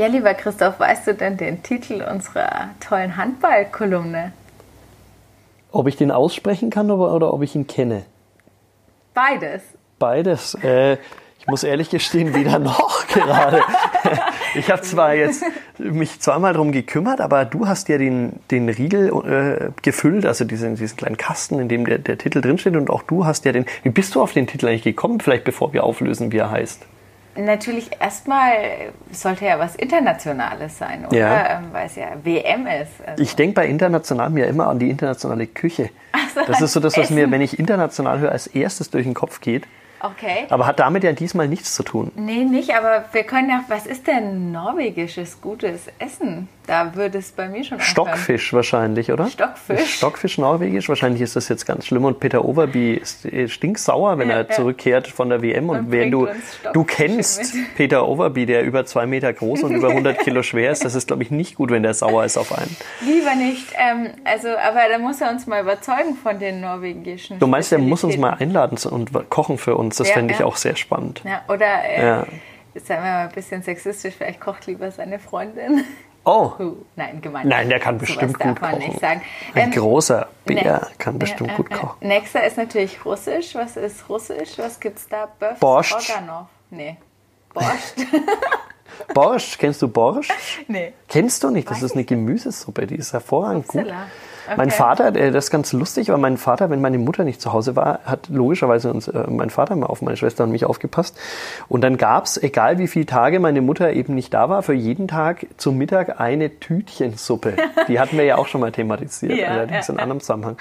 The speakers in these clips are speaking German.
Ja, lieber Christoph, weißt du denn den Titel unserer tollen Handballkolumne? Ob ich den aussprechen kann oder, oder ob ich ihn kenne? Beides. Beides. Äh, ich muss ehrlich gestehen, weder noch gerade. Ich habe zwar jetzt mich zweimal darum gekümmert, aber du hast ja den, den Riegel äh, gefüllt, also diesen, diesen kleinen Kasten, in dem der, der Titel drinsteht und auch du hast ja den. Wie bist du auf den Titel eigentlich gekommen, vielleicht bevor wir auflösen, wie er heißt? Natürlich erstmal sollte ja was Internationales sein, oder? Ja. Ähm, Weil es ja WM ist. Also. Ich denke bei international mir immer an die internationale Küche. so, Das ist so das, was Essen. mir, wenn ich international höre, als erstes durch den Kopf geht. Okay. Aber hat damit ja diesmal nichts zu tun. Nee, nicht, aber wir können ja, was ist denn norwegisches gutes Essen? Da würde es bei mir schon aufhören. Stockfisch wahrscheinlich, oder? Stockfisch. Stockfisch norwegisch. Wahrscheinlich ist das jetzt ganz schlimm. Und Peter Overby ist stinksauer, wenn Ja, er ja. zurückkehrt von der WM. Und Dann wenn du, du kennst mit. Peter Overby, der über zwei Meter groß und über 100 Kilo schwer ist, das ist, glaube ich, nicht gut, wenn der sauer ist auf einen. Lieber nicht. Ähm, also, aber da muss er uns mal überzeugen von den norwegischen Du meinst, er muss uns mal einladen und kochen für uns. Das Ja, fände ich ja. auch sehr spannend. Ja, oder, äh, Ja. sagen wir mal ein bisschen sexistisch, vielleicht kocht lieber seine Freundin. Oh, nein, gemeint. nein, der kann bestimmt gut kochen. Ein Ähm, großer Bär ne- kann bestimmt Ja, gut äh, äh, kochen. Nächster ist natürlich Russisch. Was ist Russisch? Was gibt's da? Böf Borscht. Roganov. Nee. Borscht? Borscht, kennst du Borscht? nee. Kennst du nicht? Das Weiß ist eine Gemüsesuppe, die ist hervorragend gut. Mein. Vater, äh, das ist ganz lustig, weil mein Vater, wenn meine Mutter nicht zu Hause war, hat logischerweise uns, äh, mein Vater mal auf meine Schwester und mich aufgepasst. Und dann gab's, egal wie viele Tage meine Mutter eben nicht da war, für jeden Tag zum Mittag eine Tütchensuppe. Die hatten wir ja auch schon mal thematisiert, Ja, allerdings ja, in ja. anderem Zusammenhang.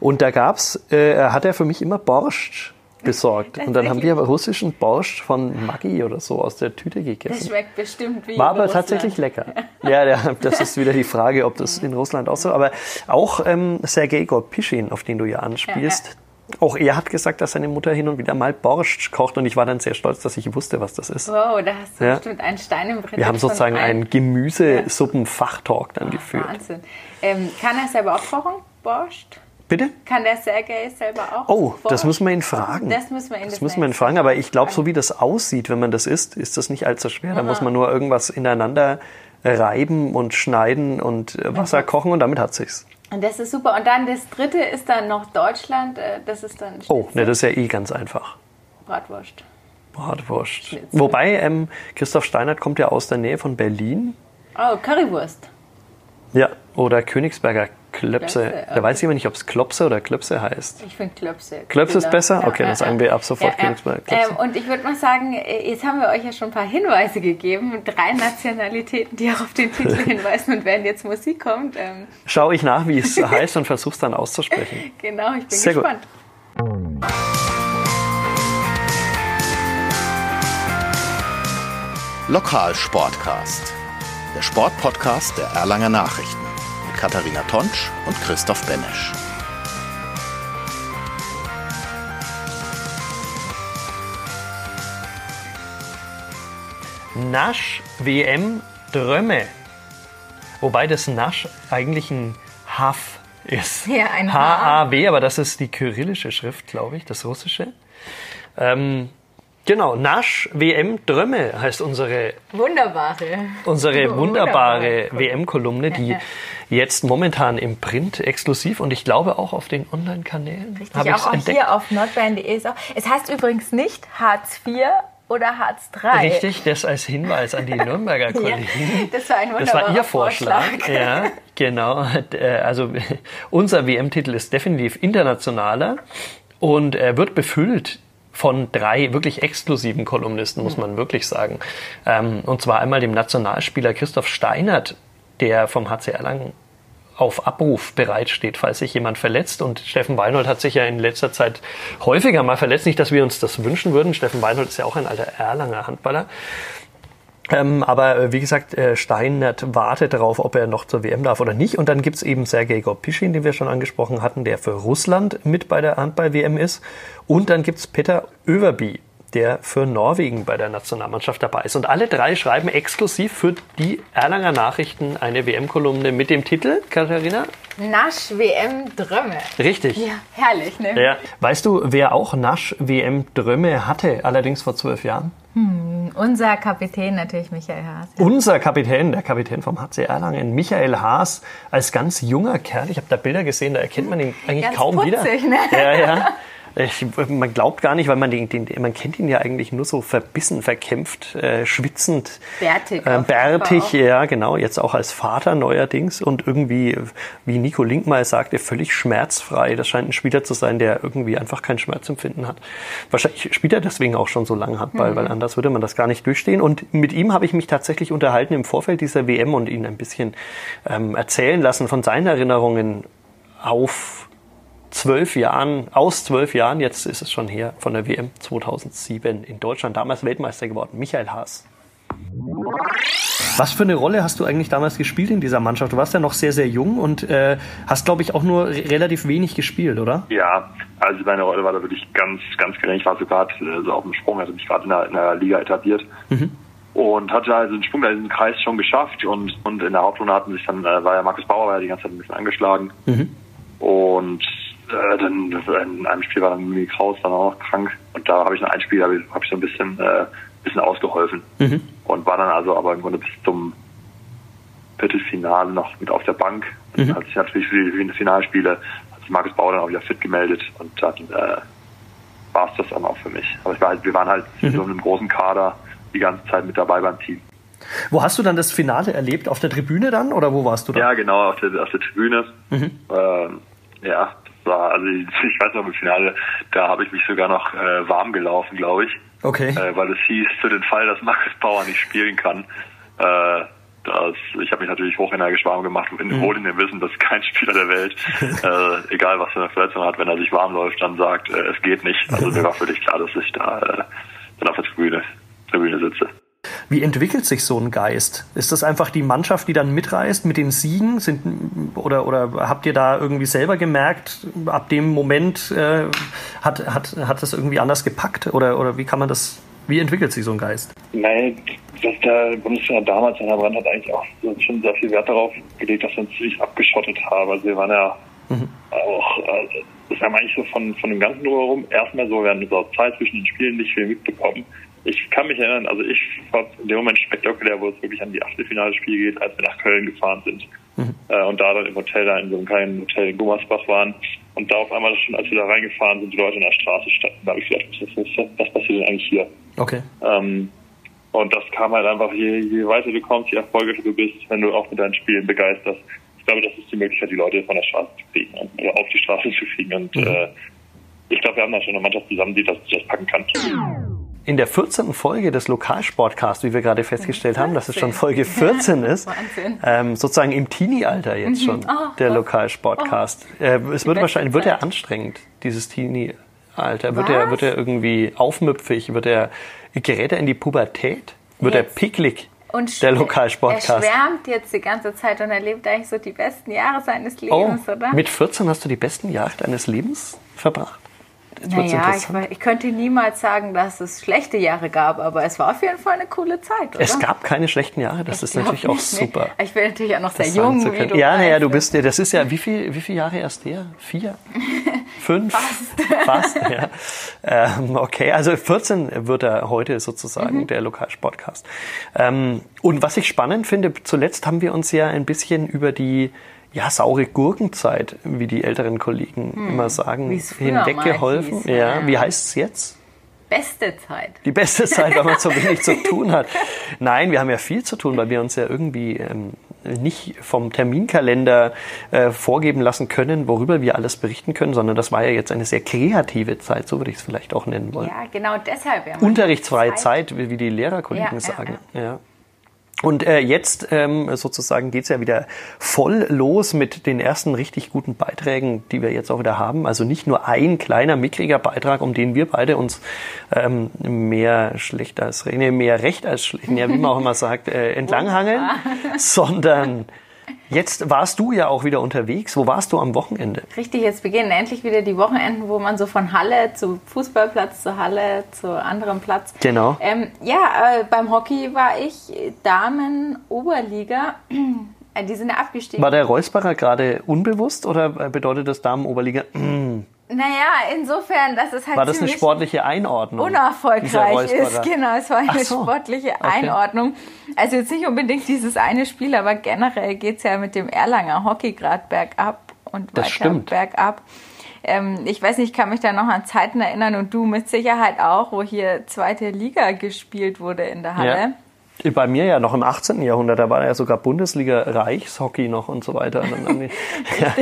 Und da gab's, äh, hat er für mich immer Borscht besorgt. Und dann haben wir aber russischen Borscht von Maggi oder so aus der Tüte Das gegessen. schmeckt bestimmt wie War aber tatsächlich lecker. Ja, ja, das ist wieder die Frage, ob das in Russland auch so. Aber auch ähm, Sergei Gorpischin, auf den du ja anspielst, auch er hat gesagt, dass seine Mutter hin und wieder mal Borscht kocht und ich war dann sehr stolz, dass ich wusste, was das ist. Wow, da hast du Ja. bestimmt einen Stein im Brett. Wir haben sozusagen einen Gemüsesuppenfachtalk dann geführt. Wahnsinn. Ähm, kann er selber auch kochen? Borscht? Bitte? Kann der Sergei selber auch? Oh, das müssen wir ihn fragen. Das müssen wir ihn Das das müssen wir ihn fragen, aber ich glaube, so wie das aussieht, wenn man das isst, ist das nicht allzu schwer. Da muss man nur irgendwas ineinander reiben und schneiden und äh, Wasser kochen und damit hat sich's. Und das ist super. Und dann das dritte ist dann noch Deutschland. äh, Das ist dann Oh, Schnitzel, ne, das ist ja eh ganz einfach. Bratwurst. Bratwurst. Schnitzel. Wobei, ähm, Christoph Steinert kommt ja aus der Nähe von Berlin. Oh, Currywurst. Ja. Oder Königsberger Klöpse. Klöpse, Da weiß ich aber nicht, ob es Klopse oder Klöpse heißt. Ich finde Klöpse. Klöpse ist cooler. besser? Okay, dann sagen wir ab sofort ja, Königsberger ja. Klöpse. Ähm, Und ich würde mal sagen, äh, jetzt haben wir euch ja schon ein paar Hinweise gegeben. Drei Nationalitäten, die auch auf den Titel hinweisen. Und wenn jetzt Musik kommt, ähm, Schau ich nach, wie es heißt und versuch's dann auszusprechen. genau, ich bin Sehr gut. gespannt. Lokalsportcast. Der Sportpodcast der Erlanger Nachrichten. Katharina Tonsch und Christoph Benesch. Nasch WM Drömme. Wobei das Nasch eigentlich ein Haf ist. Ja, ein H-A-W, aber das ist die kyrillische Schrift, glaube ich, das russische. Ähm, genau, Nasch WM Drömme heißt unsere Wunderbare. unsere wunderbare Wunderbar. WM-Kolumne, die Ja, jetzt momentan im Print exklusiv und ich glaube auch auf den Online-Kanälen Richtig, auch, auch entdeckt. hier auf nordbayern.de ist auch. Es heißt übrigens nicht Hartz IV oder Hartz III. Richtig, das als Hinweis an die Nürnberger Ja, Kollegen. das war ein Das wunderbarer war Ihr Vorschlag. Ja, genau. Äh, Also unser WM-Titel ist definitiv internationaler und er wird befüllt von drei wirklich exklusiven Kolumnisten, muss man wirklich sagen. Ähm, Und zwar einmal dem Nationalspieler Christoph Steinert, der vom HC Erlangen auf Abruf bereitsteht, falls sich jemand verletzt. Und Steffen Weinhold hat sich ja in letzter Zeit häufiger mal verletzt. Nicht, dass wir uns das wünschen würden. Steffen Weinhold ist ja auch ein alter Erlanger Handballer. Ähm, aber äh, wie gesagt, äh, Steinert wartet darauf, ob er noch zur WM darf oder nicht. Und dann gibt's eben Sergei Gorpischin, den wir schon angesprochen hatten, der für Russland mit bei der Handball-WM ist. Und dann gibt's Peter Överby, der für Norwegen bei der Nationalmannschaft dabei ist. Und alle drei schreiben exklusiv für die Erlanger Nachrichten eine WM-Kolumne mit dem Titel, Katharina? Nasch-WM-Drömme. Richtig. Ja, herrlich, ne? Ja. Weißt du, wer auch Nasch-WM-Drömme hatte, allerdings vor zwölf Jahren? Unser Kapitän natürlich Michael Haas. Unser Kapitän, der Kapitän vom HC Erlangen, Michael Haas, als ganz junger Kerl, ich habe da Bilder gesehen, da erkennt man ihn eigentlich Ganz kaum wieder. putzig, ne? Ja, ja. Ich, man glaubt gar nicht, weil man den, den, man kennt ihn ja eigentlich nur so verbissen, verkämpft, äh, schwitzend, Bärtig äh, bärtig, ja genau, jetzt auch als Vater neuerdings und irgendwie, wie Nico Link mal sagte, völlig schmerzfrei. Das scheint ein Spieler zu sein, der irgendwie einfach kein Schmerzempfinden hat. Wahrscheinlich spielt er deswegen auch schon so lange Handball, Mhm. weil anders würde man das gar nicht durchstehen. Und mit ihm habe ich mich tatsächlich unterhalten im Vorfeld dieser WM und ihn ein bisschen ähm, erzählen lassen von seinen Erinnerungen auf zwölf Jahren, aus zwölf Jahren, jetzt ist es schon her, von der WM 2007 in Deutschland, damals Weltmeister geworden, Michael Haas. Was für eine Rolle hast du eigentlich damals gespielt in dieser Mannschaft? Du warst ja noch sehr, sehr jung und äh, hast, glaube ich, auch nur re- relativ wenig gespielt, oder? Ja, also meine Rolle war da wirklich ganz, ganz gering. Ich war so gerade äh, so auf dem Sprung, hatte mich gerade in, der- in der Liga etabliert. Und hatte also den Sprung da in den Kreis schon geschafft und, und in der Hauptrunde hatten sich dann, äh, war ja Markus Bauer war ja die ganze Zeit ein bisschen angeschlagen. Und äh, dann in einem Spiel war dann Mimi Kraus dann auch noch krank und da habe ich noch ein Spiel, habe ich, hab ich so ein bisschen, äh, bisschen ausgeholfen und war dann also aber im Grunde bis zum Viertelfinale noch mit auf der Bank. Und Dann hat sich natürlich für die, für die Finalspiele hat sich Markus Bauer dann auch wieder fit gemeldet und dann äh, war es das dann auch für mich. Aber ich war halt, wir waren halt in so einem großen Kader die ganze Zeit mit dabei beim Team. Wo hast du dann das Finale erlebt? Auf der Tribüne dann oder wo warst du da? Ja, genau, auf der, auf der Tribüne. Ähm, ja, war, also ich, weiß noch im Finale, da habe ich mich sogar noch äh, warm gelaufen, glaube ich. Okay. Äh, weil es hieß, für den Fall, dass Markus Bauer nicht spielen kann, äh, das, ich habe mich natürlich hochenergisch warm gemacht, in, wohl in dem Wissen, dass kein Spieler der Welt, äh, egal was für eine Verletzung hat, wenn er sich warm läuft, dann sagt, äh, es geht nicht. Also mir war völlig klar, dass ich da äh, dann auf der Tribüne, Tribüne sitze. Wie entwickelt sich so ein Geist? Ist das einfach die Mannschaft, die dann mitreist mit den Siegen? Sind, oder, oder habt ihr da irgendwie selber gemerkt, ab dem Moment äh, hat, hat, hat das irgendwie anders gepackt? Oder, oder wie kann man das, wie entwickelt sich so ein Geist? Nein, dass der Bundestrainer damals, Herr Brandt, hat eigentlich auch schon sehr viel Wert darauf gelegt, dass wir uns ziemlich abgeschottet haben. Also wir waren ja auch, äh, das haben wir eigentlich so von, von dem ganzen drumherum erstmal so während unserer Zeit zwischen den Spielen nicht viel mitbekommen. Ich kann mich erinnern, also ich fand in dem Moment spektakulär, wo es wirklich an die Achtelfinale-Spiel geht, als wir nach Köln gefahren sind. Äh, und da dann im Hotel, da in so einem kleinen Hotel in Gummersbach waren. Und da auf einmal schon, als wir da reingefahren sind, die Leute in der Straße standen. Da habe ich gedacht, was, was, was passiert denn eigentlich hier? Okay. Ähm, und das kam halt einfach, je, je weiter du kommst, je erfolgreicher du bist, wenn du auch mit deinen Spielen begeisterst. Ich glaube, das ist die Möglichkeit, die Leute von der Straße zu kriegen und, oder auf die Straße zu kriegen. Und äh, ich glaube, wir haben da schon eine Mannschaft zusammen, die das, die das packen kann. In der 14. Folge des Lokalsportcast, wie wir gerade festgestellt haben, dass es schon Folge 14 ist, ähm, sozusagen im Teenie-Alter jetzt schon, der Lokalsportcast. Äh, es wird wahrscheinlich, wird er anstrengend, dieses Teenie-Alter? Wird er, wird er irgendwie aufmüpfig? Wird er, gerät er in die Pubertät? Wird er Jetzt. picklig? Und der Er Lokalsportcast. schwärmt jetzt die ganze Zeit und erlebt eigentlich so die besten Jahre seines Oh, Lebens, oder? mit 14 hast du die besten Jahre deines Lebens verbracht? Naja, ich, ich könnte niemals sagen, dass es schlechte Jahre gab, aber es war auf jeden Fall eine coole Zeit, oder? Es gab keine schlechten Jahre, das ist Glaub natürlich auch nicht, super. Ich bin natürlich auch noch sehr jung, wie du Ja, naja, du bist ja, das ist ja, wie viel, wie viele Jahre erst der? Vier? Fünf? Fast. ja. Ähm, okay, also 14 wird er heute sozusagen, Mhm. der Lokalsportcast. Ähm, und was ich spannend finde, zuletzt haben wir uns ja ein bisschen über die ja, saure Gurkenzeit, wie die älteren Kollegen immer sagen, Hm. Früher mal hinweggeholfen. ja. ja. Wie heißt es jetzt? Beste Zeit. Die beste Zeit, weil man so wenig zu tun hat. Nein, wir haben ja viel zu tun, weil wir uns ja irgendwie ähm, nicht vom Terminkalender äh, vorgeben lassen können, worüber wir alles berichten können, sondern das war ja jetzt eine sehr kreative Zeit, so würde ich es vielleicht auch nennen wollen. Ja, genau deshalb. Ja, Unterrichtsfreie hat Zeit, wie die Lehrerkollegen Ja, ja, sagen. Ja. Und äh, jetzt ähm, sozusagen geht's ja wieder voll los mit den ersten richtig guten Beiträgen, die wir jetzt auch wieder haben. Also nicht nur ein kleiner, mickriger Beitrag, um den wir beide uns ähm, mehr schlecht als recht, nee, mehr recht als schlecht, ja, wie man auch immer sagt, äh, entlanghangeln, sondern jetzt warst du ja auch wieder unterwegs. Wo warst du am Wochenende? Richtig, jetzt beginnen endlich wieder die Wochenenden, wo man so von Halle zu Fußballplatz zu Halle zu anderem Platz. Genau. Ähm, ja, äh, beim Hockey war ich Damen Oberliga Äh, Die sind ja abgestiegen. War der Reusbacher gerade unbewusst oder bedeutet das Damenoberliga? Naja, insofern, dass es halt war das eine sportliche Einordnung? unerfolgreich ist. Genau, es war eine so. sportliche Einordnung. Also jetzt nicht unbedingt dieses eine Spiel, aber generell geht's ja mit dem Erlanger Hockey gerade bergab und Das weiter stimmt. bergab. Ähm, ich weiß nicht, ich kann mich da noch an Zeiten erinnern und du mit Sicherheit auch, wo hier zweite Liga gespielt wurde in der Halle. Ja. Bei mir ja noch im 18. Jahrhundert, da war ja sogar Bundesliga Reichshockey noch und so weiter. Ja,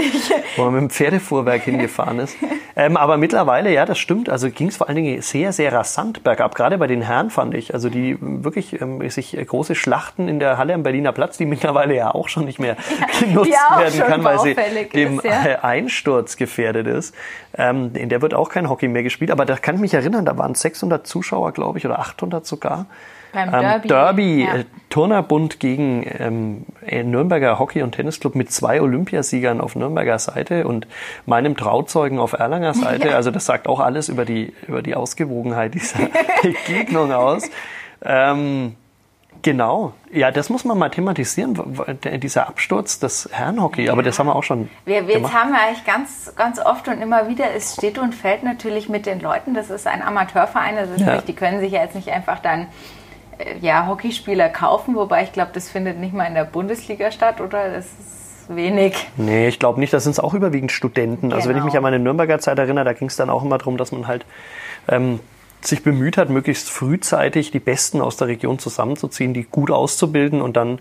wo man mit dem Pferdefuhrwerk hingefahren ist. Ähm, aber mittlerweile, ja, das stimmt. Also ging es vor allen Dingen sehr, sehr rasant bergab. Gerade bei den Herren fand ich. Also die wirklich ähm, sich große Schlachten in der Halle am Berliner Platz, die mittlerweile ja auch schon nicht mehr genutzt auch werden kann, weil sie dem ist, ja. äh, Einsturz gefährdet ist. Ähm, in der wird auch kein Hockey mehr gespielt. Aber da kann ich mich erinnern, da waren 600 Zuschauer, glaube ich, oder 800 sogar. Beim Ähm, Derby. Derby ja. äh, Turnerbund gegen ähm, äh, Nürnberger Hockey- und Tennisclub mit zwei Olympiasiegern auf Nürnberger Seite und meinem Trauzeugen auf Erlanger Seite. Also das sagt auch alles über die, über die Ausgewogenheit dieser Begegnung aus. Ähm, genau. Ja, das muss man mal thematisieren, dieser Absturz des Herrenhockey. Aber das haben wir auch schon Wir, wir jetzt gemacht. haben wir eigentlich ganz, ganz oft und immer wieder, es steht und fällt natürlich mit den Leuten. Das ist ein Amateurverein, also Ja. sprich, die können sich ja jetzt nicht einfach dann ja, Hockeyspieler kaufen, wobei ich glaube, das findet nicht mal in der Bundesliga statt, oder? Das ist wenig. Nee, ich glaube nicht. Das sind auch überwiegend Studenten. Also wenn ich Genau. mich an meine Nürnberger Zeit erinnere, da ging es dann auch immer darum, dass man halt ähm, sich bemüht hat, möglichst frühzeitig die Besten aus der Region zusammenzuziehen, die gut auszubilden und dann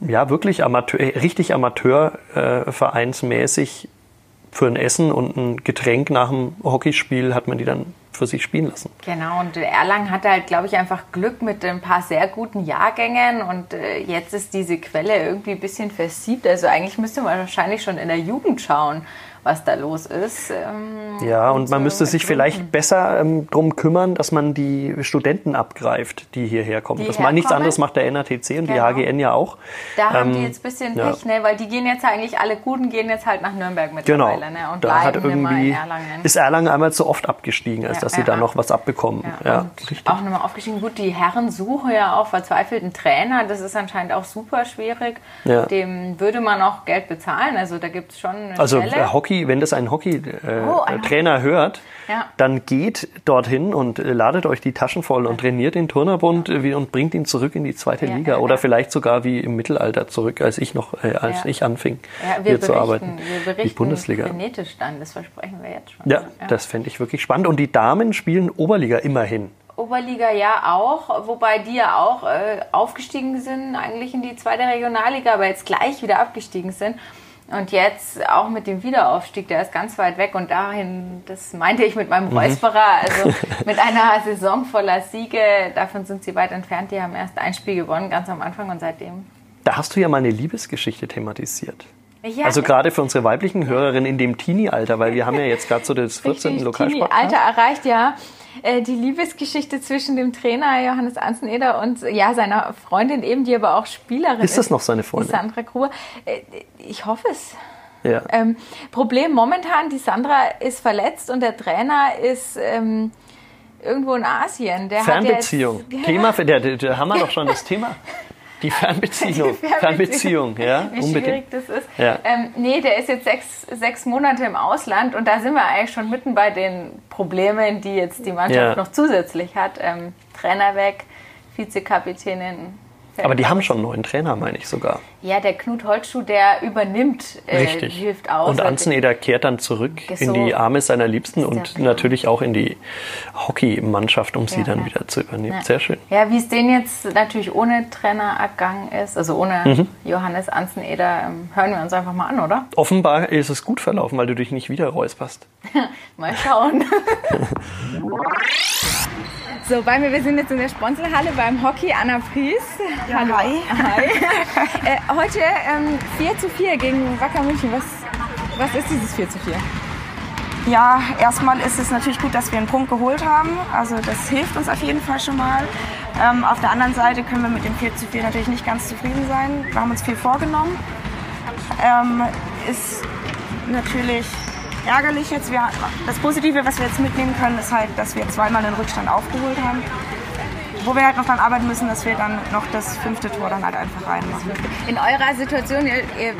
ja wirklich Amateur, äh, richtig Amateurvereinsmäßig äh, für ein Essen und ein Getränk nach dem Hockeyspiel hat man die dann für sich spielen lassen. Genau, und Erlangen hatte halt, glaube ich, einfach Glück mit ein paar sehr guten Jahrgängen und äh, jetzt ist diese Quelle irgendwie ein bisschen versiebt. Also eigentlich müsste man wahrscheinlich schon in der Jugend schauen, was da los ist. Ähm, Ja, und man so müsste sich vielleicht besser ähm, drum kümmern, dass man die Studenten abgreift, die hierher kommen. Die das mal nichts herkommen. anderes macht der NATC und die Genau. HGN ja auch. Da haben die Ähm, jetzt ein bisschen ja. Pech, ne? weil die gehen jetzt eigentlich, alle Guten gehen jetzt halt nach Nürnberg Genau. mittlerweile ne? und da hat bleiben immer in irgendwie Erlangen. ist Erlangen einmal zu oft abgestiegen, als Ja, dass sie da noch was abbekommen. Ja, und auch nochmal aufgestiegen. Gut, die Herren suchen ja auch verzweifelten Trainer. Das ist anscheinend auch super schwierig. Dem würde man auch Geld bezahlen. Also da gibt es schon eine Also Stelle. äh, Hockey, wenn das ein Hockey-Trainer Oh, äh, Trainer hört, Ja. dann geht dorthin und äh, ladet euch die Taschen voll und trainiert den Turnerbund äh, wie- und bringt ihn zurück in die zweite Ja, Liga oder vielleicht sogar wie im Mittelalter zurück, als ich noch, äh, als ich anfing hier zu arbeiten. wir berichten die Bundesliga. genetisch dann, das versprechen wir jetzt schon. Ja, das fände ich wirklich spannend. Und die Damen spielen Oberliga immerhin. Oberliga ja auch, wobei die ja auch äh, aufgestiegen sind, eigentlich in die zweite Regionalliga, aber jetzt gleich wieder abgestiegen sind. Und jetzt auch mit dem Wiederaufstieg, der ist ganz weit weg und dahin, das meinte ich mit meinem Mhm. Räusperer, also mit einer Saison voller Siege, davon sind sie weit entfernt. Die haben erst ein Spiel gewonnen, ganz am Anfang und seitdem. Da hast du ja mal eine Liebesgeschichte thematisiert. Ja, Also gerade für unsere weiblichen Hörerinnen in dem Teenie-Alter, weil wir haben ja jetzt gerade so das 14. richtig Lokalsport. Alter erreicht, ja. Äh, Die Liebesgeschichte zwischen dem Trainer Johannes Anzeneder und ja seiner Freundin eben, die aber auch Spielerin ist. Ist das noch seine Freundin? Sandra Gruber. Äh, Ich hoffe es. Ja. Ähm, Problem momentan, die Sandra ist verletzt und der Trainer ist ähm, irgendwo in Asien. Der Fernbeziehung. Hat jetzt, Thema für der, der, da haben wir doch schon das Thema. Die Fernbeziehung. Fernbeziehung, ja, Wie unbedingt. schwierig das ist. Ja. Ähm, nee, der ist jetzt sechs, sechs Monate im Ausland und da sind wir eigentlich schon mitten bei den Problemen, die jetzt die Mannschaft Ja. noch zusätzlich hat. Ähm, Trainer weg, Vizekapitänin. Fällt Aber die haben schon einen neuen Trainer, meine ich sogar. Ja, der Knut Holtschuh, der übernimmt, äh, Richtig. hilft aus. Und Anzeneder kehrt dann zurück So. in die Arme seiner Liebsten und ja- natürlich auch in die Hockeymannschaft, um sie Ja, dann ja. wieder zu übernehmen. Ja. Sehr schön. Ja, wie es den jetzt natürlich ohne Trainer ergangen ist, also ohne Mhm. Johannes Anzeneder, ähm, hören wir uns einfach mal an, oder? Offenbar ist es gut verlaufen, weil du dich nicht wieder räusperst. Mal schauen. so, bei mir, wir sind jetzt in der Sponselhalle beim Hockey Anna Fries. Hallo. hi. Hi. äh, heute ähm, 4 zu 4 gegen Wacker München. Was, was ist dieses 4 zu 4? Ja, erstmal ist es natürlich gut, dass wir einen Punkt geholt haben. Also das hilft uns auf jeden Fall schon mal. Ähm, auf der anderen Seite können wir mit dem 4 zu 4 natürlich nicht ganz zufrieden sein. Wir haben uns viel vorgenommen. Ähm, ist natürlich ärgerlich jetzt. Wir, das Positive, was wir jetzt mitnehmen können, ist halt, dass wir zweimal den Rückstand aufgeholt haben. wo wir halt noch dran arbeiten müssen, dass wir dann noch das fünfte Tor dann halt einfach reinmachen. In eurer Situation, ihr, ihr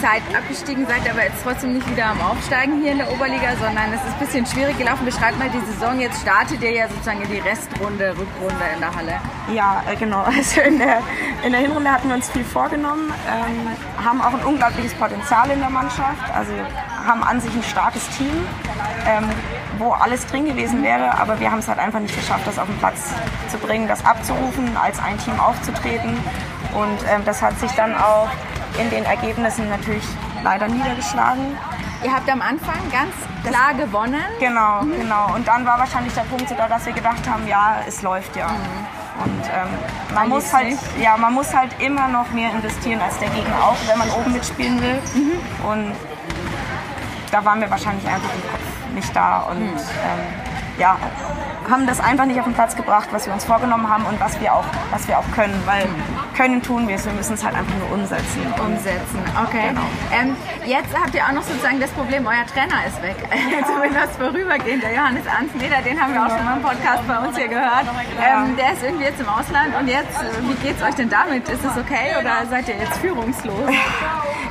seid abgestiegen, seid aber jetzt trotzdem nicht wieder am Aufsteigen hier in der Oberliga, sondern es ist ein bisschen schwierig gelaufen. Beschreibt mal die Saison. Jetzt startet ihr ja sozusagen in die Restrunde, Rückrunde in der Halle. Ja, äh, genau. Also in der, in der Hinrunde hatten wir uns viel vorgenommen, ähm, haben auch ein unglaubliches Potenzial in der Mannschaft, also haben an sich ein starkes Team, ähm, wo alles drin gewesen wäre, aber wir haben es halt einfach nicht geschafft, das auf den Platz zu bringen, das abzurufen, als ein Team aufzutreten. Und ähm, das hat sich dann auch in den Ergebnissen natürlich leider niedergeschlagen. Ihr habt am Anfang ganz klar gewonnen. Genau, genau. Und dann war wahrscheinlich der Punkt sogar, dass wir gedacht haben, ja, es läuft ja. Und ähm, man, muss halt, ja, man muss halt immer noch mehr investieren als der Gegner auch, wenn man oben mitspielen will. Und da waren wir wahrscheinlich einfach im Kopf nicht da. Und ähm, ja, haben das einfach nicht auf den Platz gebracht, was wir uns vorgenommen haben und was wir auch, was wir auch können. Weil können tun wir es, wir müssen es halt einfach nur umsetzen. Umsetzen, okay. Genau. Ähm, jetzt habt ihr auch noch sozusagen das Problem, euer Trainer ist weg. Zumindest vorübergehend. Der Johannes Ansleder, den haben wir auch schon mal im Podcast bei uns hier gehört. Ähm, der ist irgendwie jetzt im Ausland und jetzt, äh, wie geht's euch denn damit? Ist es okay oder seid ihr jetzt führungslos?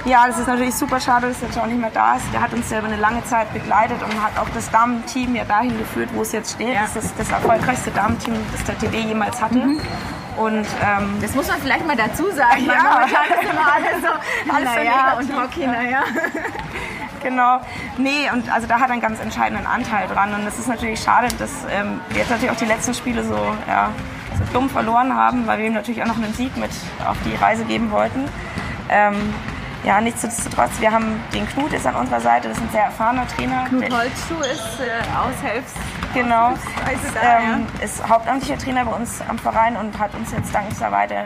Ja, das ist natürlich super schade, dass er jetzt auch nicht mehr da ist. Der hat uns ja über eine lange Zeit begleitet und hat auch das Damenteam ja dahin geführt, wo es jetzt steht. Ja. Das ist das erfolgreichste Damenteam, das der TB jemals hatte. Und ähm, Das muss man vielleicht mal dazu sagen. Ja. Momentan ist immer alles so, alles so Naja, Liga und Hockey, naja. Genau. Nee, und also da hat er einen ganz entscheidenden Anteil dran. Und es ist natürlich schade, dass ähm, wir jetzt natürlich auch die letzten Spiele so, ja, so dumm verloren haben, weil wir ihm natürlich auch noch einen Sieg mit auf die Reise geben wollten. Ähm, ja, nichtsdestotrotz, wir haben den Knut ist an unserer Seite, das ist ein sehr erfahrener Trainer. Knut Holzschuh ist äh, Aushilfs. Genau. Da, Ähm, ist hauptamtlicher Trainer bei uns am Verein und hat uns jetzt dankenswerterweise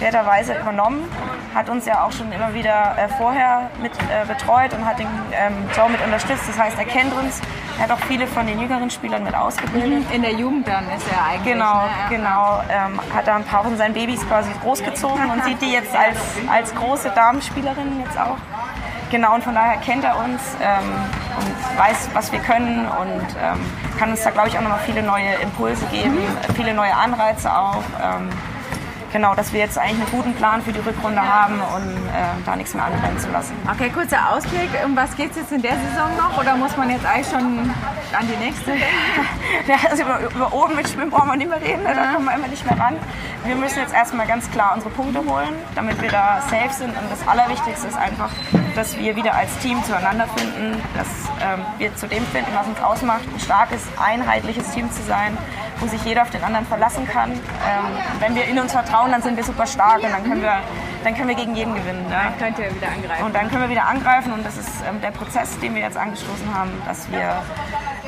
werterweise übernommen. Hat uns ja auch schon immer wieder äh, vorher mit äh, betreut und hat den ähm, Joe mit unterstützt. Das heißt, er kennt uns. Er hat auch viele von den jüngeren Spielern mit ausgebildet. In der Jugend dann ist er eigentlich. Genau, ne? Genau. Ähm, hat da ein paar von seinen Babys quasi großgezogen und sieht die jetzt als, als große Damenspielerinnen jetzt auch. Genau, und von daher kennt er uns ähm, und weiß, was wir können und ähm, kann uns da, glaube ich, auch nochmal viele neue Impulse geben, viele neue Anreize auch. Ähm, genau, dass wir jetzt eigentlich einen guten Plan für die Rückrunde haben und äh, da nichts mehr anbrennen zu lassen. Okay, kurzer Ausblick. Um was geht es jetzt in der Saison noch? Oder muss man jetzt eigentlich schon an die nächste denken? Ja, also über, über oben mit Schwimmen brauchen wir nicht mehr reden, ne? da kommen wir immer nicht mehr ran. Wir müssen jetzt erstmal ganz klar unsere Punkte holen, damit wir da safe sind. Und das Allerwichtigste ist einfach, dass wir wieder als Team zueinander finden, dass ähm, wir zu dem finden, was uns ausmacht, ein starkes, einheitliches Team zu sein, wo sich jeder auf den anderen verlassen kann. Ähm, wenn wir in uns vertrauen, dann sind wir super stark und dann können wir, dann können wir gegen jeden gewinnen. Ne? Könnt ihr wieder angreifen. Und dann können wir wieder angreifen und das ist ähm, der Prozess, den wir jetzt angestoßen haben, dass wir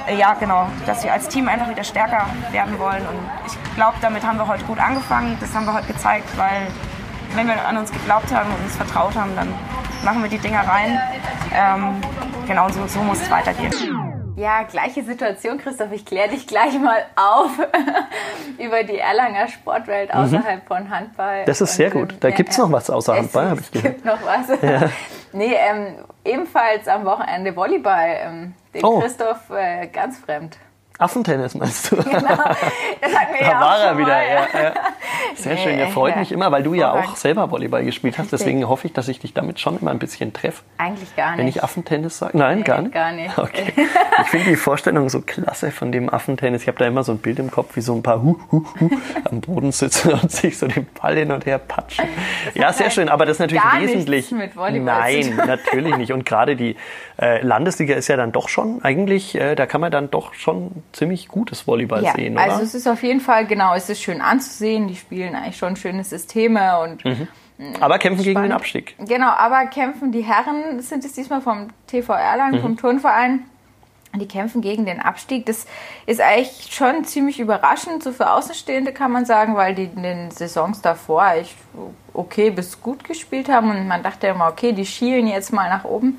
äh, ja genau, dass wir als Team einfach wieder stärker werden wollen und ich glaube, damit haben wir heute gut angefangen. Das haben wir heute gezeigt, weil wenn wir an uns geglaubt haben und uns vertraut haben, dann machen wir die Dinger rein. Ähm, genau, und so, so muss es weitergehen. Ja, gleiche Situation, Christoph. Ich kläre dich gleich mal auf über die Erlanger Sportwelt außerhalb von Handball. Mhm. Das ist sehr gut. Da ähm, gibt's noch was außer es Handball, habe ich gehört. gibt noch was. Nee, ähm, ebenfalls am Wochenende Volleyball. Ähm, den Oh. Christoph äh, ganz fremd. Affentennis meinst du? Das hatten wir Da ja war er wieder. mal. Ja, ja. Sehr schön, ja, freut ja. mich immer, weil du ja auch selber Volleyball gespielt hast. Deswegen hoffe ich, dass ich dich damit schon immer ein bisschen treffe. Eigentlich gar nicht. Wenn ich Affentennis sage? Nein, gar nicht. gar nicht. Okay. Ich finde die Vorstellung so klasse von dem Affentennis. Ich habe da immer so ein Bild im Kopf, wie so ein paar Hu, Hu, Hu am Boden sitzen und sich so den Ball hin und her patschen. Ja, sehr halt schön, aber das ist natürlich gar wesentlich. mit Volleyball Nein, natürlich nicht. Und gerade die äh, Landesliga ist ja dann doch schon, eigentlich, äh, da kann man dann doch schon ziemlich gutes Volleyball Ja, sehen, oder? also es ist auf jeden Fall, genau, es ist schön anzusehen. Die spielen eigentlich schon schöne Systeme und aber kämpfen gegen den spannend. Abstieg. Genau, aber kämpfen die Herren, sind es diesmal vom TV Erlangen, Mhm. vom Turnverein. Die kämpfen gegen den Abstieg. Das ist eigentlich schon ziemlich überraschend, so für Außenstehende kann man sagen, weil die in den Saisons davor echt okay bis gut gespielt haben und man dachte immer, okay, die schielen jetzt mal nach oben.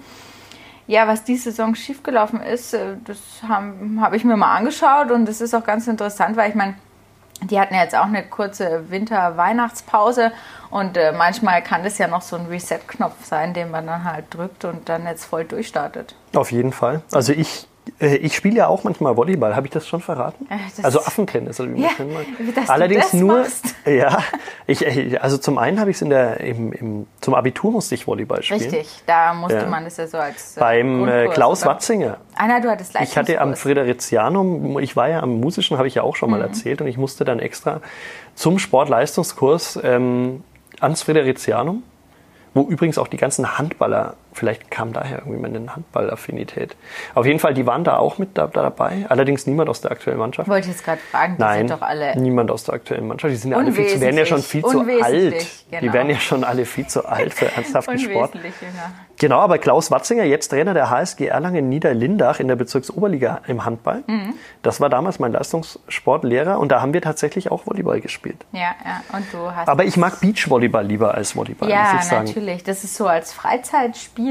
Ja, was die Saison schiefgelaufen ist, äh, das habe hab ich mir mal angeschaut und das ist auch ganz interessant, weil ich meine, die hatten ja jetzt auch eine kurze Winter-Weihnachtspause und äh, manchmal kann das ja noch so ein Reset-Knopf sein, den man dann halt drückt und dann jetzt voll durchstartet. Auf jeden Fall. Also ich Ich spiele ja auch manchmal Volleyball. Habe ich das schon verraten? Äh, das- also Affentennis. Oder wie Ja, das Allerdings nur. Ja, ich, äh, also zum einen habe ich es in der im, im, zum Abitur musste ich Volleyball spielen. Richtig, da musste Ja. man das ja so als. äh, Beim äh, Grundkurs, Klaus oder? Watzinger. Ah, na, du hattest Ich hatte am Leistungskurs. Friderizianum, ich war ja am Musischen, habe ich ja auch schon mal erzählt, und ich musste dann extra zum Sportleistungskurs ähm, ans Friderizianum, wo übrigens auch die ganzen Handballer, vielleicht kam daher irgendwie meine Handballaffinität. Auf jeden Fall, die waren da auch mit da, da dabei, allerdings niemand aus der aktuellen Mannschaft. Wollte ich jetzt gerade fragen, die Nein, sind doch alle. niemand aus der aktuellen Mannschaft. Die sind ja alle viel zu, werden ja schon viel zu alt. unwesentlich, Die genau. werden ja schon alle viel zu alt für ernsthaften Sport. Jünger. Genau, aber Klaus Watzinger, jetzt Trainer der HSG Erlangen Niederlindach in der Bezirksoberliga im Handball. Mhm. Das war damals mein Leistungssportlehrer und da haben wir tatsächlich auch Volleyball gespielt. Ja, ja. Und du hast. Aber ich mag Beachvolleyball lieber als Volleyball, ja, muss ich sagen. natürlich. Das ist so als Freizeitspiel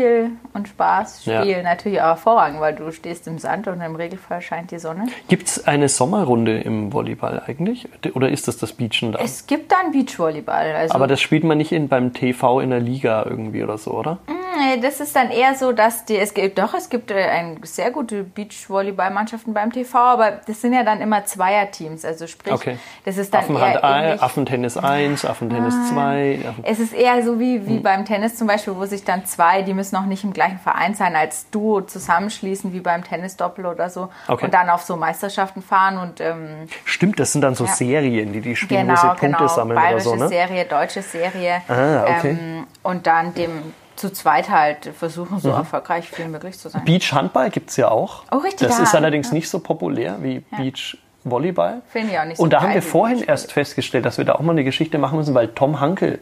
und Spaßspiel Ja. natürlich auch hervorragend, weil du stehst im Sand und im Regelfall scheint die Sonne. Gibt es eine Sommerrunde im Volleyball eigentlich? Oder ist das das Beachen da? Es gibt dann Beachvolleyball. Also aber das spielt man nicht in, beim TV in der Liga irgendwie oder so, oder? Nee, das ist dann eher so, dass die, es gibt doch, es gibt äh, ein sehr gute Beachvolleyballmannschaften beim TV, aber das sind ja dann immer Zweierteams. Also sprich, Okay. das ist dann Affenhand eher ein. Affentennis 1, Affentennis 2. Affen Es ist eher so wie, Hm. wie beim Tennis zum Beispiel, wo sich dann zwei, die müssen auch nicht im gleichen Verein sein, als Duo zusammenschließen, wie beim Tennisdoppel oder so. Okay. Und dann auf so Meisterschaften fahren und ähm, Stimmt, das sind dann so Ja. Serien, die die spielen, wo genau, sie Punkte genau, sammeln oder so, ne? Serie, deutsche Serie. Ah, okay. ähm, und dann dem zu zweit halt versuchen, Mhm. so erfolgreich wie möglich zu sein. Beach-Handball gibt es ja auch. Oh, richtig, Das ja. ist allerdings nicht so populär wie Beach-Volleyball. Finde ich auch nicht so Und da geil haben wir vorhin erst festgestellt, dass wir da auch mal eine Geschichte machen müssen, weil Tom Hankel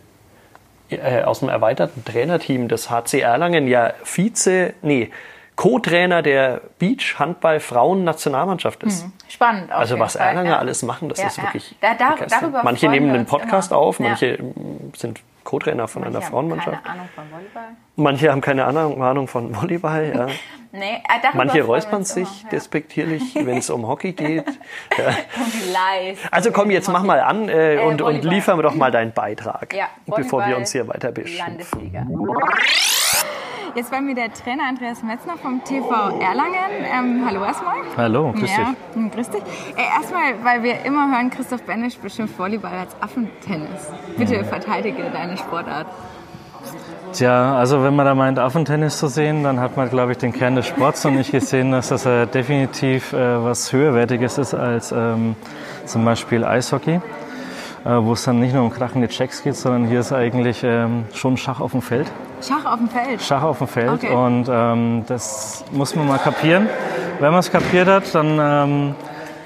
äh, aus dem erweiterten Trainerteam des HC Erlangen ja Vize, nee, Co-Trainer der Beach-Handball-Frauen-Nationalmannschaft ist. Spannend. auf Also was Fall, Erlanger ja. alles machen, das Ja, ist ja. wirklich Da- da- darüber Manche nehmen einen Podcast immer. auf, Ja. manche mm, sind Co-Trainer von einer Manche haben Frauenmannschaft. Keine Ahnung von Volleyball. Manche haben keine Ahnung, von Volleyball. Ja. Nee, äh, Manche räuspern sich immer, ja. despektierlich, wenn es um Hockey geht. Ja. Also komm, jetzt mach mal an äh, und, und Volleyball. liefern wir doch mal deinen Beitrag, bevor wir uns hier weiter beschimpfen. Landesliga. Jetzt bei mir der Trainer Andreas Metzner vom TV Erlangen. Ähm, hallo erstmal. Hallo, grüß ja, dich. hm, grüß dich. Äh, erstmal, weil wir immer hören, Christoph Benesch beschimpft Volleyball als Affentennis. Bitte verteidige deine Sportart. Tja, also wenn man da meint, Affentennis zu sehen, dann hat man, glaube ich, den Kern des Sports noch nicht gesehen, dass das äh, definitiv äh, was höherwertiges ist als ähm, zum Beispiel Eishockey, wo es dann nicht nur um krachende Checks geht, sondern hier ist eigentlich ähm, schon Schach auf dem Feld. Schach auf dem Feld. Schach auf dem Feld Okay. und ähm, das muss man mal kapieren. Wenn man es kapiert hat, dann ähm,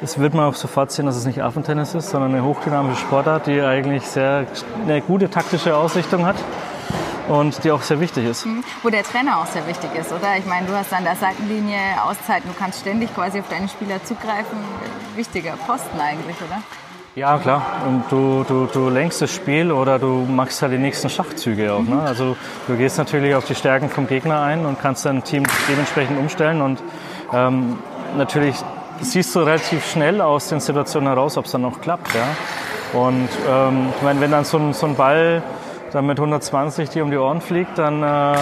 es wird man auch sofort sehen, dass es nicht Affentennis ist, sondern eine hochdynamische Sportart, die eigentlich sehr eine gute taktische Ausrichtung hat und die auch sehr wichtig ist. Wo der Trainer auch sehr wichtig ist, oder? Ich meine, du hast an der Seitenlinie Auszeiten, du kannst ständig quasi auf deine Spieler zugreifen. Wichtiger Posten eigentlich, oder? Ja, klar. Und du, du, du lenkst das Spiel oder du machst halt die nächsten Schachzüge auch. Ne? Also du gehst natürlich auf die Stärken vom Gegner ein und kannst dein Team dementsprechend umstellen. Und ähm, natürlich siehst du relativ schnell aus den Situationen heraus, ob es dann noch klappt. Ja? Und ähm, ich meine, wenn dann so ein, so ein Ball dann mit 120 dir um die Ohren fliegt, dann äh,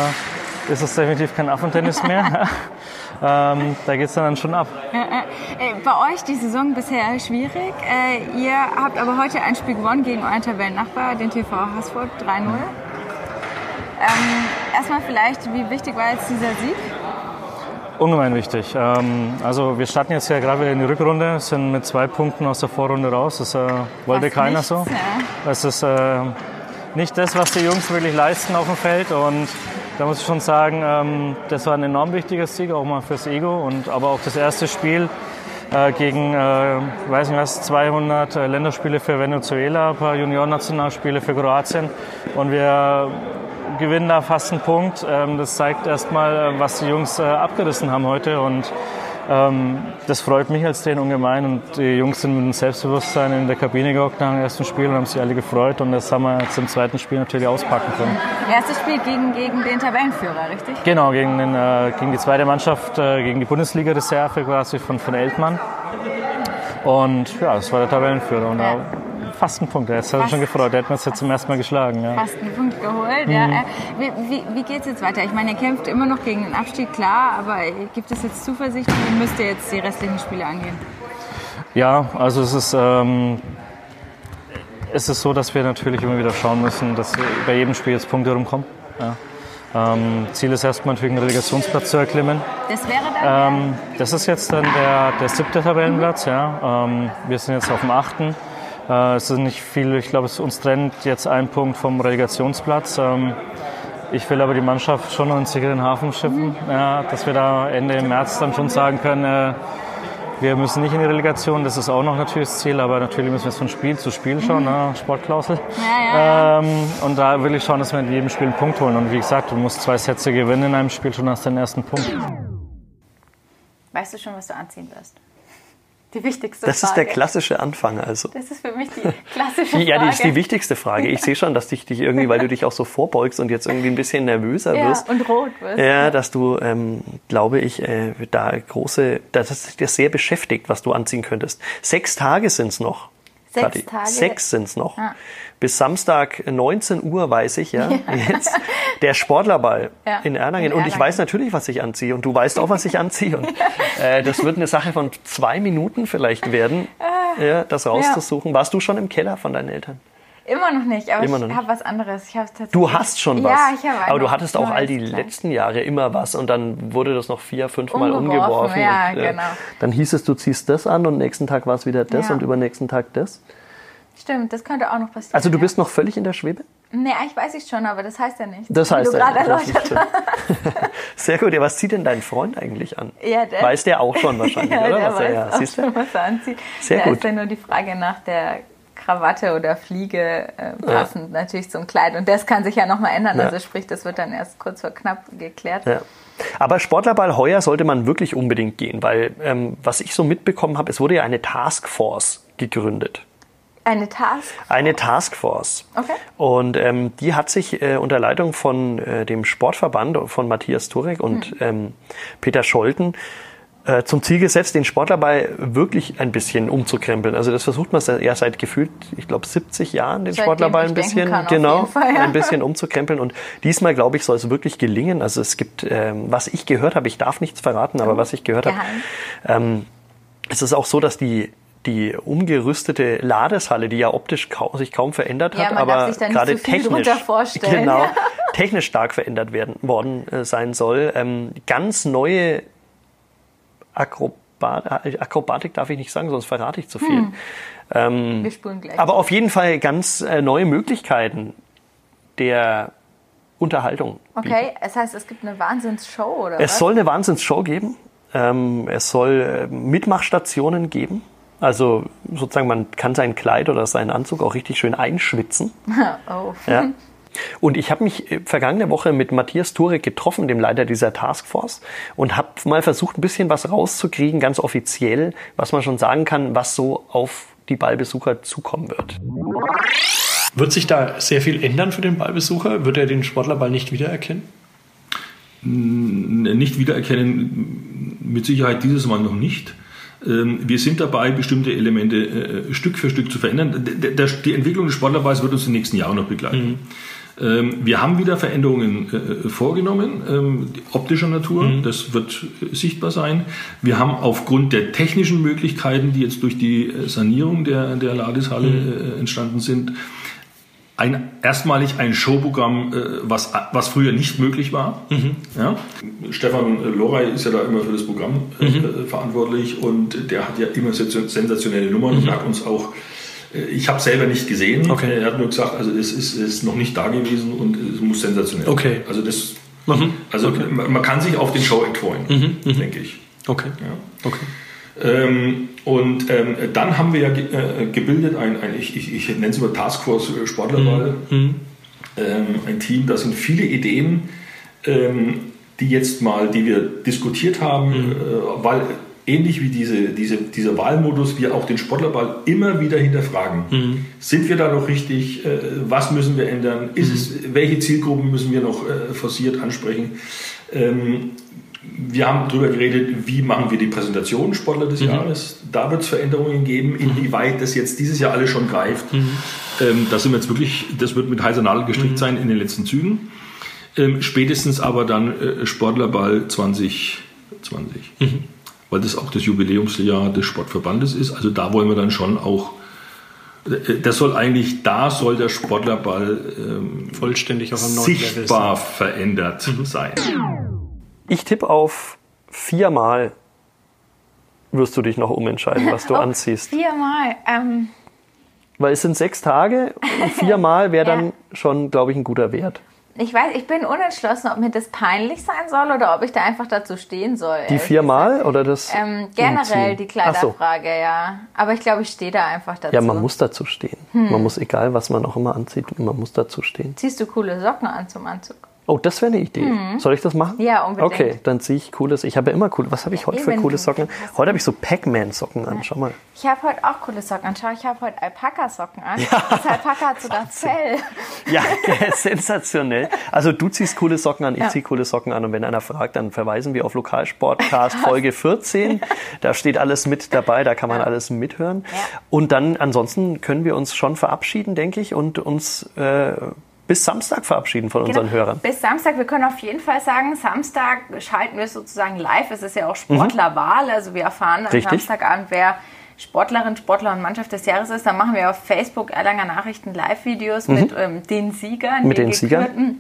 ist es definitiv kein Affentennis mehr. ähm, da geht es dann schon ab. Äh, bei euch die Saison bisher schwierig. Äh, ihr habt aber heute ein Spiel gewonnen gegen euren Tabellennachbar, den TV Haßfurt 3-0. Ähm, erstmal vielleicht, wie wichtig war jetzt dieser Sieg? Ungemein wichtig. Ähm, also wir starten jetzt ja gerade wieder in die Rückrunde, sind mit zwei Punkten aus der Vorrunde raus. Das äh, wollte Fast keiner nichts, so. ja. Das ist äh, nicht das, was die Jungs wirklich leisten auf dem Feld. Und da muss ich schon sagen, ähm, das war ein enorm wichtiger Sieg, auch mal fürs Ego. Und aber auch das erste Spiel äh, gegen, äh, weiß nicht was, 200 äh, Länderspiele für Venezuela, ein paar Juniorennationalspiele für Kroatien. Und wir gewinnen da fast einen Punkt. Ähm, das zeigt erstmal, äh, was die Jungs äh, abgerissen haben heute. Und das freut mich als Trainer ungemein. Und die Jungs sind mit einem Selbstbewusstsein in der Kabine gehockt nach dem ersten Spiel und haben sich alle gefreut. Und das haben wir jetzt im zweiten Spiel natürlich auspacken können. Erstes Spiel gegen, gegen den Tabellenführer, richtig? Genau, gegen, den, äh, gegen die zweite Mannschaft, äh, gegen die Bundesliga-Reserve quasi von, von Eltmann. Und ja, das war der Tabellenführer. Und Ja. da fast einen Punkt. Er ist schon gefreut. Der hat uns jetzt zum ersten Mal geschlagen. Ja. Fast einen Punkt geholt. Mhm. Ja. Äh, wie, wie, wie geht es jetzt weiter? Ich meine, ihr kämpft immer noch gegen den Abstieg, klar, aber gibt es jetzt Zuversicht? Wie müsst ihr jetzt die restlichen Spiele angehen? Ja, also es ist, ähm, es ist so, dass wir natürlich immer wieder schauen müssen, dass bei jedem Spiel jetzt Punkte rumkommen. Ja. Ähm, Ziel ist erstmal natürlich einen Relegationsplatz zu erklimmen. Das wäre dann? Ähm, das ist jetzt dann der, der siebte Tabellenplatz. Mhm. Ja. Ähm, wir sind jetzt auf dem achten. Äh, es ist nicht viel, ich glaube, es uns trennt jetzt ein Punkt vom Relegationsplatz. Ähm, ich will aber die Mannschaft schon in sicheren Hafen schiffen, mhm. ja, dass wir da Ende März dann schon sagen können, äh, wir müssen nicht in die Relegation, das ist auch noch natürlich das Ziel, aber natürlich müssen wir jetzt von Spiel zu Spiel schauen, mhm. ne? Sportklausel. Ja, ja, ähm, und da will ich schauen, dass wir in jedem Spiel einen Punkt holen. Und wie gesagt, du musst zwei Sätze gewinnen in einem Spiel, schon hast den ersten Punkt. Weißt du schon, was du anziehen wirst? Die wichtigste das Frage. Das ist der klassische Anfang also. Das ist für mich die klassische Frage. Ja, die ist die wichtigste Frage. Ich sehe schon, dass dich, dich irgendwie, weil du dich auch so vorbeugst und jetzt irgendwie ein bisschen nervöser wirst. Ja, und rot wirst. Ja, dass du, ähm, glaube ich, äh, da große, dass es dich sehr beschäftigt, was du anziehen könntest. Sechs Tage sind's noch. Sechs Kathi. Tage? Sechs sind's noch. Ja. Bis Samstag 19 Uhr weiß ich ja, ja. jetzt der Sportlerball ja. in, Erlangen. in, Erlangen. Und ich weiß natürlich, was ich anziehe. Und du weißt auch, was ich anziehe. Und äh, das wird eine Sache von zwei Minuten vielleicht werden, ah. ja, das rauszusuchen. Warst du schon im Keller von deinen Eltern? Immer noch nicht, aber immer ich habe was anderes. Ich du hast schon was. Ja, ich habe Aber du hattest auch all die klein. letzten Jahre immer was und dann wurde das noch vier, fünf Mal umgeworfen. Ja, und, äh, genau. Dann hieß es, du ziehst das an und nächsten Tag war es wieder das ja. und übernächsten Tag das. Stimmt, das könnte auch noch passieren. Also du bist noch völlig in der Schwebe? Nee, eigentlich weiß ich schon, aber das heißt ja nicht. Das heißt ja nicht. Erläutert Sehr gut. Ja, was zieht denn dein Freund eigentlich an? Ja, der, weiß der auch schon wahrscheinlich, ja, oder? Der was weiß er, ja. auch Siehst schon, was er anzieht. Sehr da gut. ist ja nur die Frage nach der Krawatte oder Fliege äh, passend ja. natürlich zum Kleid. Und das kann sich ja nochmal ändern. Ja. Also sprich, das wird dann erst kurz vor knapp geklärt. Ja. Aber Sportlerball heuer sollte man wirklich unbedingt gehen, weil ähm, was ich so mitbekommen habe, es wurde ja eine Taskforce gegründet. Eine Taskforce? Eine Taskforce. Okay. Und ähm, die hat sich äh, unter Leitung von äh, dem Sportverband, von Matthias Turek und hm. ähm, Peter Scholten äh, zum Ziel gesetzt, den Sportlerball wirklich ein bisschen umzukrempeln. Also das versucht man ja seit gefühlt, ich glaube, 70 Jahren, den Sportlerball ein bisschen, kann, genau, Fall, ja. ein bisschen umzukrempeln. Und diesmal, glaube ich, soll es wirklich gelingen. Also es gibt, ähm, was ich gehört habe, ich darf nichts verraten, aber oh, was ich gehört habe, ähm, es ist auch so, dass die die umgerüstete Ladeshalle, die ja optisch kaum, sich kaum verändert ja, hat, aber gerade technisch, genau, technisch stark verändert werden worden äh, sein soll, ähm, ganz neue Akrobat Akrobatik darf ich nicht sagen, sonst verrate ich zu viel. Hm. Ähm, Wir spulen gleich. Aber auf jeden Fall ganz äh, neue Möglichkeiten der Unterhaltung. Okay, bieten. das heißt, es gibt eine Wahnsinnsshow oder Es was? soll eine Wahnsinnsshow geben. Ähm, es soll äh, Mitmachstationen geben. Also sozusagen, man kann sein Kleid oder seinen Anzug auch richtig schön einschwitzen. oh. Ja. Und ich habe mich äh, vergangene Woche mit Matthias Turek getroffen, dem Leiter dieser Taskforce, und habe mal versucht, ein bisschen was rauszukriegen, ganz offiziell, was man schon sagen kann, was so auf die Ballbesucher zukommen wird. Wird sich da sehr viel ändern für den Ballbesucher? Wird er den Sportlerball nicht wiedererkennen? Nicht wiedererkennen, mit Sicherheit dieses Mal noch nicht. Ähm, wir sind dabei, bestimmte Elemente äh, Stück für Stück zu verändern. Die Entwicklung des Sportlerballs wird uns in den nächsten Jahren noch begleiten. Mhm. Ähm, wir haben wieder Veränderungen äh, vorgenommen, ähm, optischer Natur, mhm. das wird sichtbar sein. Wir haben aufgrund der technischen Möglichkeiten, die jetzt durch die äh, Sanierung der, der Ladeshalle mhm. entstanden sind, ein, erstmalig ein Showprogramm, äh, was, was früher nicht möglich war. Mhm. Ja? Stefan Lorey ist ja da immer für das Programm äh, mhm. verantwortlich und der hat ja immer sensationelle Nummern mhm. und hat uns auch, äh, ich habe selber nicht gesehen, okay. er hat nur gesagt, also es ist, ist noch nicht da gewesen und es muss sensationell okay. Also, das, mhm. also okay. man kann sich auf den Show-Act freuen, mhm. Mhm. denke ich. Okay. Ja. okay. Ähm, und ähm, dann haben wir ja ge äh, gebildet ein, ein ich, ich, ich nenne es immer Taskforce Sportlerball, mhm. mhm. ähm, ein Team, da sind viele Ideen, ähm, die jetzt mal, die wir diskutiert haben, mhm. äh, weil ähnlich wie diese, diese, dieser Wahlmodus, wir auch den Sportlerball immer wieder hinterfragen. Mhm. Sind wir da noch richtig? Äh, was müssen wir ändern? Ist es, welche Zielgruppen müssen wir noch äh, forciert ansprechen? Ähm, wir haben darüber geredet, wie machen wir die Präsentation Sportler des mhm. Jahres. Da wird es Veränderungen geben, inwieweit das jetzt dieses Jahr alles schon greift. Mhm. Ähm, das sind wir jetzt wirklich, das wird mit heißer Nadel gestrickt mhm. sein in den letzten Zügen. Ähm, spätestens aber dann äh, Sportlerball 2020. Mhm. Weil das auch das Jubiläumsjahr des Sportverbandes ist. Also da wollen wir dann schon auch das soll eigentlich, da soll der Sportlerball ähm, vollständig auf einem neuen sichtbar Level verändert mhm. sein. Ich tippe auf viermal wirst du dich noch umentscheiden, was du oh, anziehst. Viermal. Ähm. Weil es sind sechs Tage und viermal wäre dann ja. schon, glaube ich, ein guter Wert. Ich weiß, ich bin unentschlossen, ob mir das peinlich sein soll oder ob ich da einfach dazu stehen soll. Die viermal oder das? Ähm, generell Umziehen. die Kleiderfrage, so. ja. Aber ich glaube, ich stehe da einfach dazu. Ja, man muss dazu stehen. Hm. Man muss, egal was man auch immer anzieht, man muss dazu stehen. Ziehst du coole Socken an zum Anzug? Oh, das wäre eine Idee. Mhm. Soll ich das machen? Ja, unbedingt. Okay, dann ziehe ich cooles. Ich habe ja immer coole. Was habe ich heute für coole Socken? Heute habe ich so Pac-Man-Socken an. Schau mal. Ich habe heute auch coole Socken an. Schau, ich habe heute Alpaka-Socken an. Ja. Das Alpaka hat sogar Fell. Ja, sensationell. Also du ziehst coole Socken an, ich ja. ziehe coole Socken an. Und wenn einer fragt, dann verweisen wir auf Lokalsportcast Folge 14. Da steht alles mit dabei, da kann man ja. alles mithören. Ja. Und dann ansonsten können wir uns schon verabschieden, denke ich, und uns äh, bis Samstag verabschieden von unseren genau. Hörern. Bis Samstag. Wir können auf jeden Fall sagen, Samstag schalten wir sozusagen live. Es ist ja auch Sportlerwahl. Mhm. Also wir erfahren am Samstagabend, wer Sportlerin, Sportler und Mannschaft des Jahres ist. Dann machen wir auf Facebook Erlanger Nachrichten Live-Videos mhm. mit ähm, den Siegern. Mit den, den Siegern.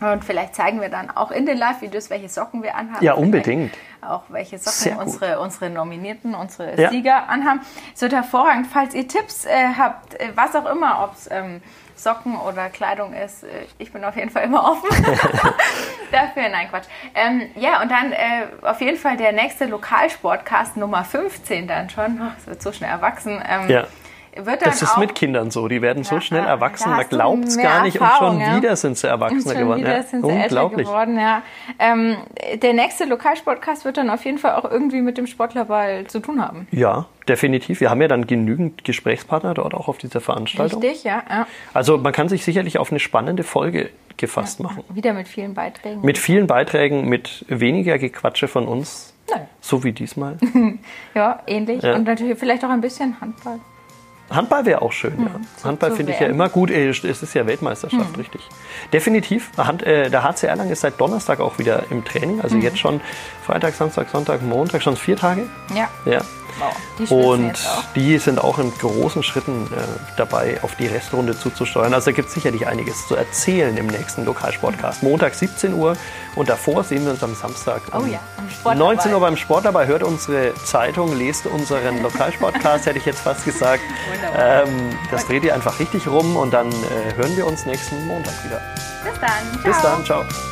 Und vielleicht zeigen wir dann auch in den Live-Videos, welche Socken wir anhaben. Ja, unbedingt. Auch welche Socken unsere, unsere Nominierten, unsere ja. Sieger anhaben. Es wird hervorragend. Falls ihr Tipps äh, habt, äh, was auch immer, ob es ähm, Socken oder Kleidung ist, äh, ich bin auf jeden Fall immer offen dafür. Nein, Quatsch. Ähm, ja, und dann äh, auf jeden Fall der nächste Lokalsportcast Nummer 15 dann schon. Oh, es wird so schnell erwachsen. Ähm, ja. Das ist mit Kindern so. Die werden so schnell erwachsen, man glaubt es gar nicht Erfahrung, und schon ja. wieder sind sie Erwachsene geworden. Wieder ja. sind sie Unglaublich. geworden, ja. Ähm, der nächste Lokalsportcast wird dann auf jeden Fall auch irgendwie mit dem Sportlerball zu tun haben. Ja, definitiv. Wir haben ja dann genügend Gesprächspartner dort auch auf dieser Veranstaltung. Richtig, ja. ja. Also man kann sich sicherlich auf eine spannende Folge gefasst ja, machen. Wieder mit vielen Beiträgen. Mit vielen Beiträgen, mit weniger Gequatsche von uns. Nein. So wie diesmal. ja, ähnlich. Ja. Und natürlich vielleicht auch ein bisschen Handball. Handball wäre auch schön. Ja. Mhm. Handball finde ich ja immer gut. Es ist ja Weltmeisterschaft, mhm. richtig. Definitiv. Hand, äh, der HC Erlangen ist seit Donnerstag auch wieder im Training. Also mhm. jetzt schon Freitag, Samstag, Sonntag, Montag, schon vier Tage. Ja. ja. Wow. Die und die sind auch in großen Schritten äh, dabei, auf die Restrunde zuzusteuern. Also da gibt es sicherlich einiges zu erzählen im nächsten Lokalsportcast. Montag 17 Uhr und davor sehen wir uns am Samstag oh ja, um 19 Uhr beim Sport dabei. Hört unsere Zeitung, lest unseren Lokalsportcast, hätte ich jetzt fast gesagt. Ähm, das dreht ihr einfach richtig rum und dann äh, hören wir uns nächsten Montag wieder. Bis dann. Ciao. Bis dann. Ciao.